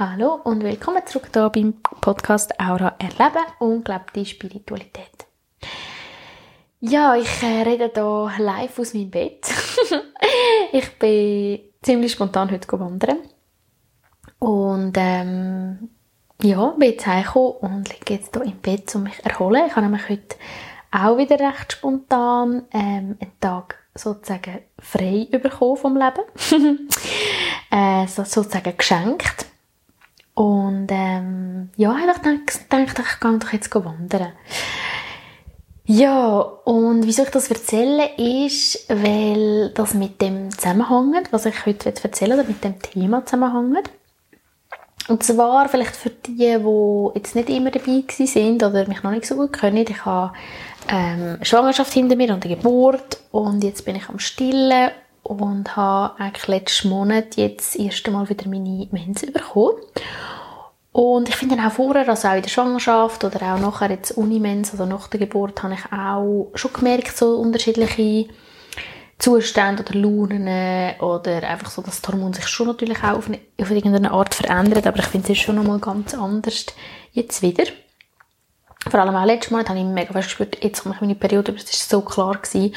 Hallo und willkommen zurück hier beim Podcast Aura Erleben und gelebte Spiritualität. Ja, ich äh, rede hier live aus meinem Bett. ich bin ziemlich spontan heute wandern. Und ähm, ja, bin jetzt heimgekommen und liege jetzt hier im Bett, um mich zu erholen. Ich habe nämlich heute auch wieder recht spontan ähm, einen Tag sozusagen frei bekommen vom Leben. äh, so, sozusagen geschenkt. Und ähm, ja, ich dachte, ich gehe doch jetzt wandern. Ja, und wieso ich das erzähle, ist, weil das mit dem zusammenhängt, was ich heute erzählen oder mit dem Thema zusammenhängt. Und zwar vielleicht für die, die jetzt nicht immer dabei sind oder mich noch nicht so gut kennen. Ich habe ähm, Schwangerschaft hinter mir und eine Geburt und jetzt bin ich am Stillen und habe eigentlich letzten Monat jetzt das erste Mal wieder meine Mens bekommen. Und ich finde auch vorher, also auch in der Schwangerschaft oder auch nachher jetzt Unimens oder nach der Geburt, habe ich auch schon gemerkt, so unterschiedliche Zustände oder Launen oder einfach so, dass das Hormon sich schon natürlich auch auf, eine, auf irgendeine Art verändert, aber ich finde es ist schon nochmal ganz anders jetzt wieder. Vor allem auch letztes Mal habe ich mega fest gespürt, jetzt komme ich meine Periode, aber es war so klar gewesen.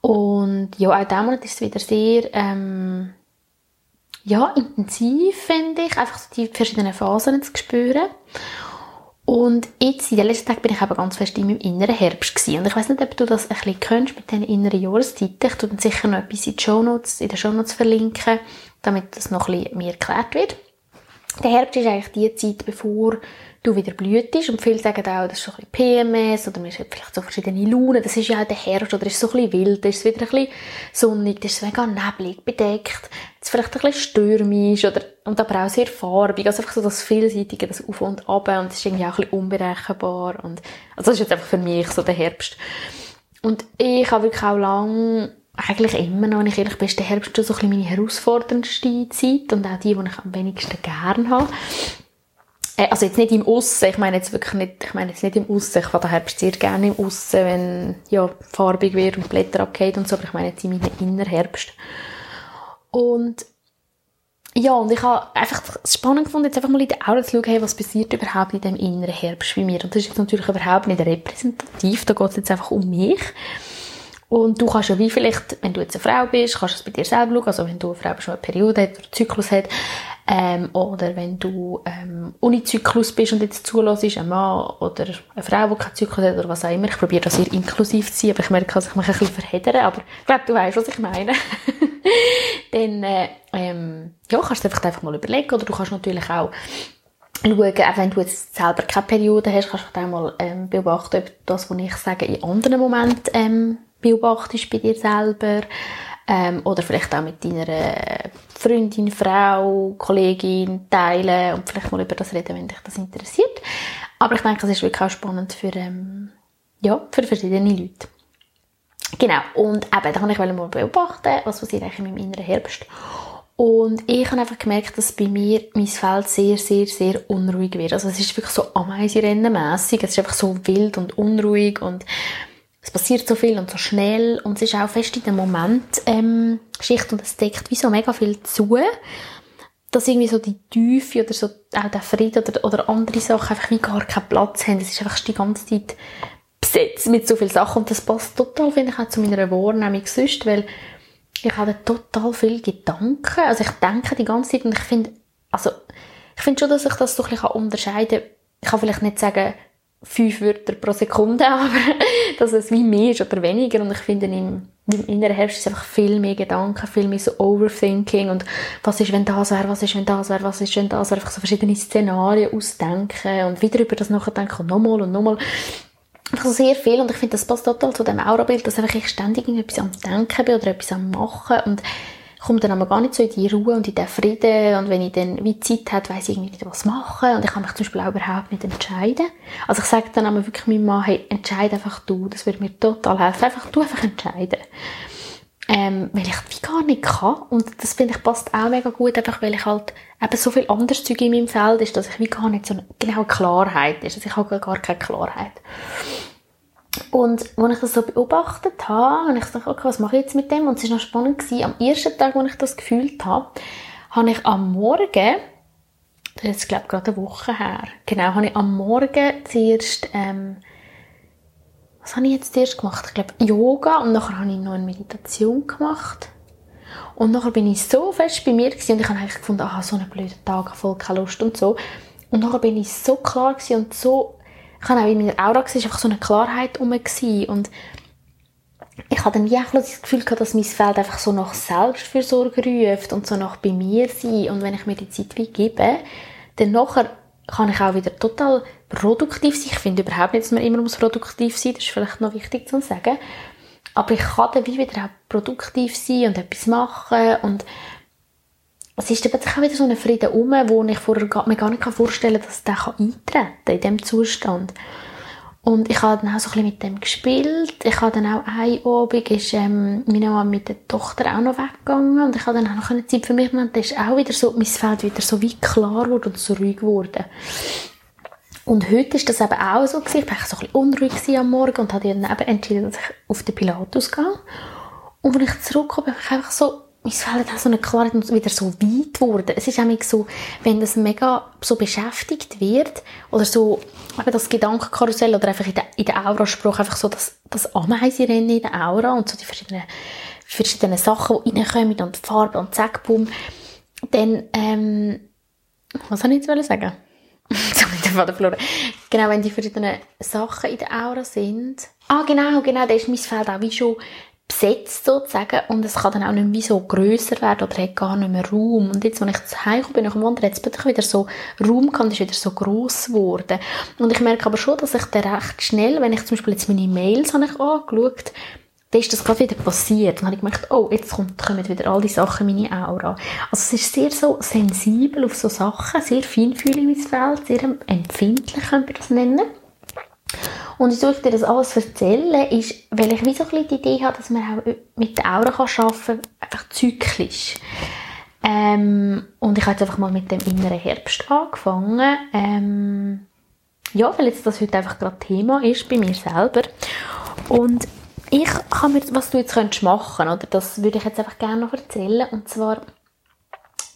Und ja, auch diesen Monat ist es wieder sehr, ähm, ja, intensiv, finde ich, einfach so die verschiedenen Phasen zu spüren. Und jetzt, in den letzten Tagen, bin ich eben ganz fest in meinem inneren Herbst gewesen. Und ich weiß nicht, ob du das ein bisschen kennst mit diesen inneren Jahreszeiten. Ich tue dann sicher noch etwas in, die Shownotes, in den Shownotes verlinken, damit das noch ein bisschen mehr erklärt wird. Der Herbst ist eigentlich die Zeit, bevor du wieder blühtest. Und viele sagen auch, das ist so ein PMS oder man hat vielleicht so verschiedene Launen. Das ist ja auch der Herbst oder ist so ein bisschen wild, ist es wieder ein bisschen sonnig, ist es mega neblig, bedeckt, ist vielleicht ein bisschen stürmisch oder, und aber auch sehr farbig. Also einfach so das Vielseitige, das Auf und Ab und es ist irgendwie auch ein bisschen unberechenbar. Und, also das ist jetzt einfach für mich so der Herbst. Und ich habe wirklich auch lange eigentlich immer noch, wenn ich ehrlich bin, ist der Herbst schon so ein bisschen meine herausforderndste Zeit und auch die, die ich am wenigsten gerne habe. Äh, also jetzt nicht im Aussen, ich meine jetzt wirklich nicht, ich meine jetzt nicht im Aussen, ich fahre den Herbst sehr gerne im Aussen, wenn, ja, farbig wird und Blätter abgeht und so, aber ich meine jetzt in meinem Innerherbst. Und, ja, und ich habe einfach spannend gefunden, jetzt einfach mal in die Augen zu schauen, hey, was passiert überhaupt in dem inneren Herbst bei mir. Und das ist jetzt natürlich überhaupt nicht repräsentativ, da geht es jetzt einfach um mich. Und du kannst ja wie vielleicht, wenn du jetzt eine Frau bist, kannst du es bei dir selber schauen, also wenn du eine Frau bist, die eine Periode hat oder einen Zyklus hat, ähm, oder wenn du ähm, Unizyklus bist und jetzt zulässt, ein Mann oder eine Frau, die keinen Zyklus hat oder was auch immer. Ich probiere das sehr inklusiv zu sein, aber ich merke, dass ich mich ein bisschen verheddere. Aber ich glaube, du weißt, was ich meine. Dann äh, ähm, ja, kannst du einfach, mal überlegen. Oder du kannst natürlich auch schauen, auch wenn du jetzt selber keine Periode hast, kannst du auch mal ähm, beobachten, ob das, was ich sage, in anderen Momenten ähm, beobachtest bei dir selber. Ähm, oder vielleicht auch mit deiner Freundin, Frau, Kollegin teilen und vielleicht mal über das reden, wenn dich das interessiert. Aber ich denke, es ist wirklich auch spannend für, ähm, ja, für verschiedene Leute. Genau. Und eben, da kann ich mal beobachten, was passiert eigentlich in meinem inneren Herbst. Und ich habe einfach gemerkt, dass bei mir mein Feld sehr, sehr, sehr unruhig wird. Also es ist wirklich so Ameisenrennenmässig. Es ist einfach so wild und unruhig und es passiert so viel und so schnell und es ist auch fest in dem Moment ähm, Schicht und es deckt wie so mega viel zu, dass irgendwie so die Tiefe oder so auch der Frieden oder, oder andere Sachen einfach wie gar keinen Platz haben. Es ist einfach die ganze Zeit besetzt mit so vielen Sachen und das passt total, finde ich, auch zu meiner Wahrnehmung sonst, weil ich habe total viele Gedanken, also ich denke die ganze Zeit und ich finde, also ich finde schon, dass ich das so ein bisschen unterscheiden kann. Ich kann vielleicht nicht sagen, fünf Wörter pro Sekunde, aber dass es wie mehr ist oder weniger. Und ich finde, im, im inneren Herbst ist einfach viel mehr Gedanken, viel mehr so Overthinking und was ist, wenn das wäre, was ist, wenn das wäre, was ist, wenn das wäre, einfach so verschiedene Szenarien ausdenken und wieder über das nachdenken und nochmal und nochmal. Einfach so sehr viel und ich finde, das passt total zu dem Aurabild, dass einfach ich ständig etwas am Denken bin oder etwas am Machen und komme dann aber gar nicht so in die Ruhe und in den Frieden und wenn ich dann wie Zeit habe, weiss ich irgendwie nicht, was machen und ich kann mich zum Beispiel auch überhaupt nicht entscheiden. Also ich sage dann aber wirklich meinem Mann, hey, entscheide einfach du, das würde mir total helfen, einfach du einfach entscheiden. Ähm, weil ich wie gar nicht kann und das finde ich passt auch mega gut, einfach weil ich halt eben so viel anderes Zeug in meinem Feld ist, dass ich wie gar nicht so eine genaue Klarheit ist, also ich habe gar keine Klarheit. Und als ich das so beobachtet habe, habe ich gedacht, okay, was mache ich jetzt mit dem? Und es war noch spannend, gewesen. am ersten Tag, als ich das gefühlt habe, habe ich am Morgen das ist jetzt, glaube ich, gerade eine Woche her. Genau, habe ich am Morgen zuerst, ähm, was habe ich jetzt zuerst gemacht? Ich glaube, Yoga und nachher habe ich noch eine Meditation gemacht. Und nachher bin ich so fest bei mir gewesen, und ich habe eigentlich gefunden, aha, so einen blöden Tag, voll keine Lust und so. Und nachher bin ich so klar und so, ich habe auch in meiner Aura gesehen, einfach so eine Klarheit um und ich hatte dann auch das Gefühl gehabt, dass mein Feld einfach so nach Selbstfürsorge ruft und so nach bei mir sein. Und wenn ich mir die Zeit wie gebe, dann nachher kann ich auch wieder total produktiv sein. Ich finde überhaupt nicht, dass man immer produktiv sein muss. Das ist vielleicht noch wichtig zu sagen. Aber ich kann dann wie wieder auch produktiv sein und etwas machen und es ist plötzlich auch wieder so ein Frieden um, wo ich vorher mir gar nicht vorstellen kann, dass der eintreten kann in diesem Zustand. Und ich habe dann auch so ein bisschen mit dem gespielt. Ich habe dann auch eine Abend, ist ähm, meine Mama mit der Tochter auch noch weggegangen und ich habe dann auch noch eine Zeit für mich genommen. Da ist auch wieder so, mein Feld wieder so wie klar geworden und so ruhig geworden. Und heute ist das eben auch so gewesen. Ich war so ein bisschen unruhig am Morgen und habe dann eben entschieden, dass ich auf den Pilatus gehe. Und wenn ich zurückkomme, habe ich einfach so mein Feld hat so eine Klarheit und wieder so weit geworden. Es ist nämlich so, wenn das mega so beschäftigt wird, oder so, eben das Gedankenkarussell, oder einfach in der, in der Aura-Spruch einfach so das, das Ameisenrennen in der Aura und so die verschiedenen, verschiedenen Sachen, die reinkommen und Farbe und Zack, boom, dann, ähm, was soll ich jetzt sagen? Jetzt habe ich den Faden verloren. Genau, wenn die verschiedenen Sachen in der Aura sind. Ah, genau, genau, da ist mein Feld auch wie schon besetzt sozusagen und es kann dann auch nicht mehr so grösser werden oder hat gar nicht mehr Raum. Und jetzt, wenn ich zu Hause bin, nach dem Wandern, jetzt plötzlich wieder so Raum kann, ist wieder so gross geworden. Und ich merke aber schon, dass ich dann recht schnell, wenn ich zum Beispiel jetzt meine Mails habe ich angeschaut, dann ist das gerade wieder passiert. Dann habe ich gemerkt, oh, jetzt kommt, kommen wieder all die Sachen in meine Aura. Also es ist sehr so sensibel auf so Sachen, sehr feinfühlig mein Feld, sehr empfindlich, könnte man das nennen. Und wieso ich dir das alles erzähle, ist, weil ich wie so ein bisschen die Idee habe, dass man auch mit der Aura kann arbeiten kann, einfach zyklisch. Ähm, und ich habe jetzt einfach mal mit dem inneren Herbst angefangen. Ähm, ja, weil jetzt das heute einfach gerade Thema ist bei mir selber. Und ich kann mir, was du jetzt könntest machen, oder das würde ich jetzt einfach gerne noch erzählen. Und zwar,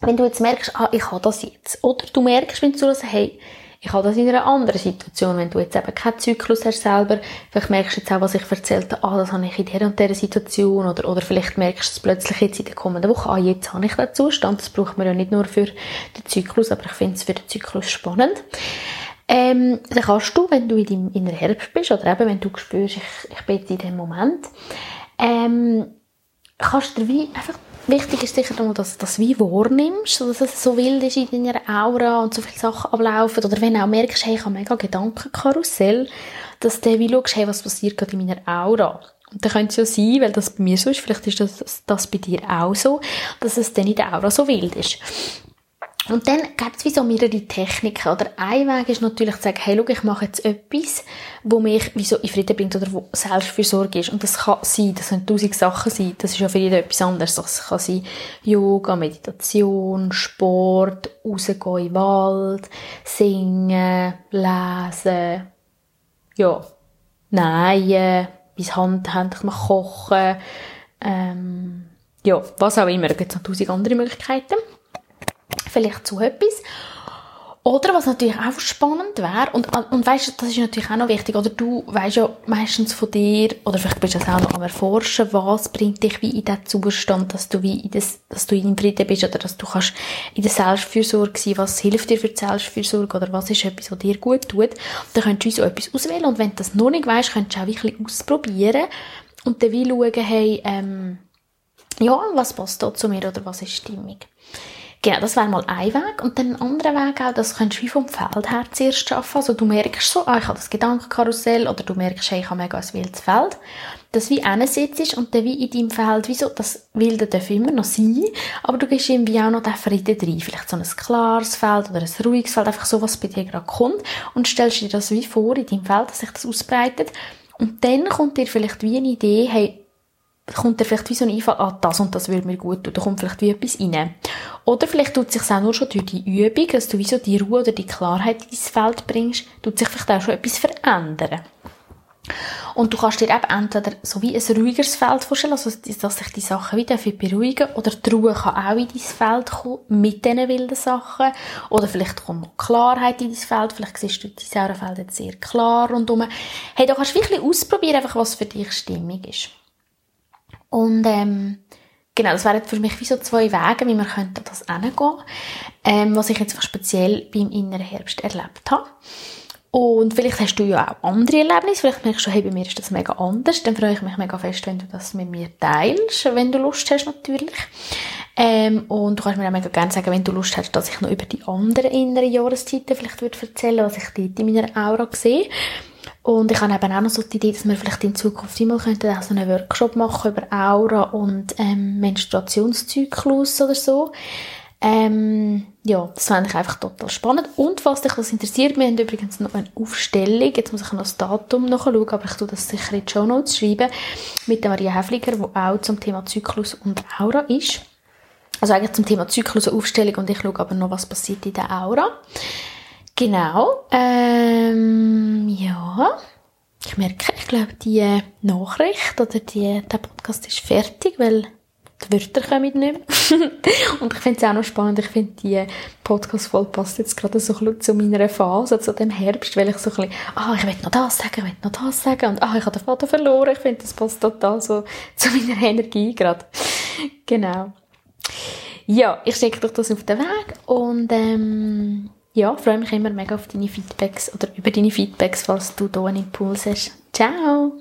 wenn du jetzt merkst, ah, ich habe das jetzt. Oder du merkst, wenn du so hey, ich habe das in einer anderen Situation, wenn du jetzt eben keinen Zyklus hast selber, vielleicht merkst du jetzt auch, was ich erzählt habe, ah, das habe ich in dieser und dieser Situation, oder, oder vielleicht merkst du es plötzlich jetzt in der kommenden Woche, ah, jetzt habe ich den Zustand, das braucht man ja nicht nur für den Zyklus, aber ich finde es für den Zyklus spannend. Ähm, dann kannst du, wenn du in deinem inneren Herbst bist, oder eben wenn du spürst, ich, ich bin jetzt in dem Moment, ähm, kannst du wie einfach Wichtig ist sicher, dass du das wie wahrnimmst, dass es so wild ist in deiner Aura und so viele Sachen ablaufen. Oder wenn du auch merkst, hey, ich habe mega Gedankenkarussell, dass du wie schaust, hey, was passiert gerade in meiner Aura. Und dann könnte es ja sein, weil das bei mir so ist, vielleicht ist das, das bei dir auch so, dass es dann in der Aura so wild ist. Und dann gibt es wie so mehrere Techniken. Oder ein Weg ist natürlich zu sagen, hey, schau, ich mache jetzt etwas, wo mich wie so in Frieden bringt oder wo Selbstfürsorge ist. Und das kann sein, das können tausend Sachen sein. Das ist ja für jeden etwas anderes. Das kann sein Yoga, Meditation, Sport, rausgehen in den Wald, singen, lesen, ja, nähen, bis handhändlich mal kochen, ähm, ja, was auch immer. Da gibt es noch tausend andere Möglichkeiten vielleicht zu etwas. Oder was natürlich auch spannend wäre, und, und weißt, das ist natürlich auch noch wichtig, oder du weißt ja meistens von dir, oder vielleicht bist du das auch noch am Erforschen, was bringt dich wie in diesen Zustand, dass du wie in das, dass du in Frieden bist, oder dass du kannst in der Selbstfürsorge sein, was hilft dir für die Selbstfürsorge, oder was ist etwas, was dir gut tut. Dann könntest du so etwas auswählen, und wenn du das noch nicht weißt, könntest du auch wirklich ausprobieren, und dann wie schauen, hey, ähm, ja, was passt da zu mir, oder was ist stimmig. Genau, das wäre mal ein Weg. Und dann ein anderer Weg auch, das könntest du wie vom Feld her zuerst schaffen. Also du merkst so, ah, ich habe das Gedankenkarussell oder du merkst, hey, ich habe mega ein wildes Feld. Das wie sitzt und dann wie in deinem Feld, wieso, das Wilde darf immer noch sein, aber du gehst irgendwie auch noch den Frieden rein. Vielleicht so ein klares Feld oder ein ruhiges Feld, einfach so, was bei dir gerade kommt und stellst dir das wie vor in deinem Feld, dass sich das ausbreitet. Und dann kommt dir vielleicht wie eine Idee, hey, kommt dir vielleicht wie so ein Einfall, ah, das und das würde mir gut tun, da kommt vielleicht wie etwas rein. Oder vielleicht tut sich auch nur schon durch die Übung, dass du wie so die Ruhe oder die Klarheit in dein Feld bringst, tut sich vielleicht auch schon etwas verändern. Und du kannst dir eben entweder so wie ein ruhigeres Feld vorstellen, also dass sich die Sachen wieder beruhigen oder die Ruhe kann auch in dein Feld kommen mit diesen wilden Sachen. Oder vielleicht kommt noch Klarheit in dein Feld, vielleicht siehst du dein Aurenfeld jetzt sehr klar rundherum. Hey, da kannst du wirklich ausprobieren, einfach was für dich stimmig ist. Und ähm, genau, das wären für mich wie so zwei Wege, wie man könnte das hingehen, ähm, was ich jetzt speziell beim inneren Herbst erlebt habe. Und vielleicht hast du ja auch andere Erlebnisse. Vielleicht merkst du, hey, bei mir ist das mega anders. Dann freue ich mich mega fest, wenn du das mit mir teilst, wenn du Lust hast, natürlich. Ähm, und du kannst mir auch mega gerne sagen, wenn du Lust hast, dass ich noch über die anderen inneren Jahreszeiten vielleicht würde was ich dort in meiner Aura sehe. Und ich habe eben auch noch so die Idee, dass wir vielleicht in Zukunft immer könnten auch so einen Workshop machen über Aura und ähm, Menstruationszyklus oder so. Ähm, ja, das fand ich einfach total spannend. Und falls dich das interessiert, wir haben übrigens noch eine Aufstellung, jetzt muss ich noch das Datum nachschauen, aber ich tue das sicher in die Show Notes schreiben, mit der Maria Häfliger, die auch zum Thema Zyklus und Aura ist. Also eigentlich zum Thema Zyklus und Aufstellung und ich schaue aber noch, was passiert in der Aura. Genau. Ähm, ja. Ich merke, ich glaube, die Nachricht oder die, der Podcast ist fertig, weil die Wörter kommen nicht mehr. und ich finde es auch noch spannend, ich finde, die Podcast-Folge passt jetzt gerade so ein bisschen zu meiner Phase, zu dem Herbst, weil ich so ein bisschen, ah, ich will noch das sagen, ich will noch das sagen und ah, ich habe den Vater verloren. Ich finde, das passt total so zu meiner Energie gerade. genau. Ja, ich schicke euch das auf den Weg und ähm, ja, freue mich immer mega auf deine Feedbacks oder über deine Feedbacks, falls du hier einen Impuls hast. Ciao!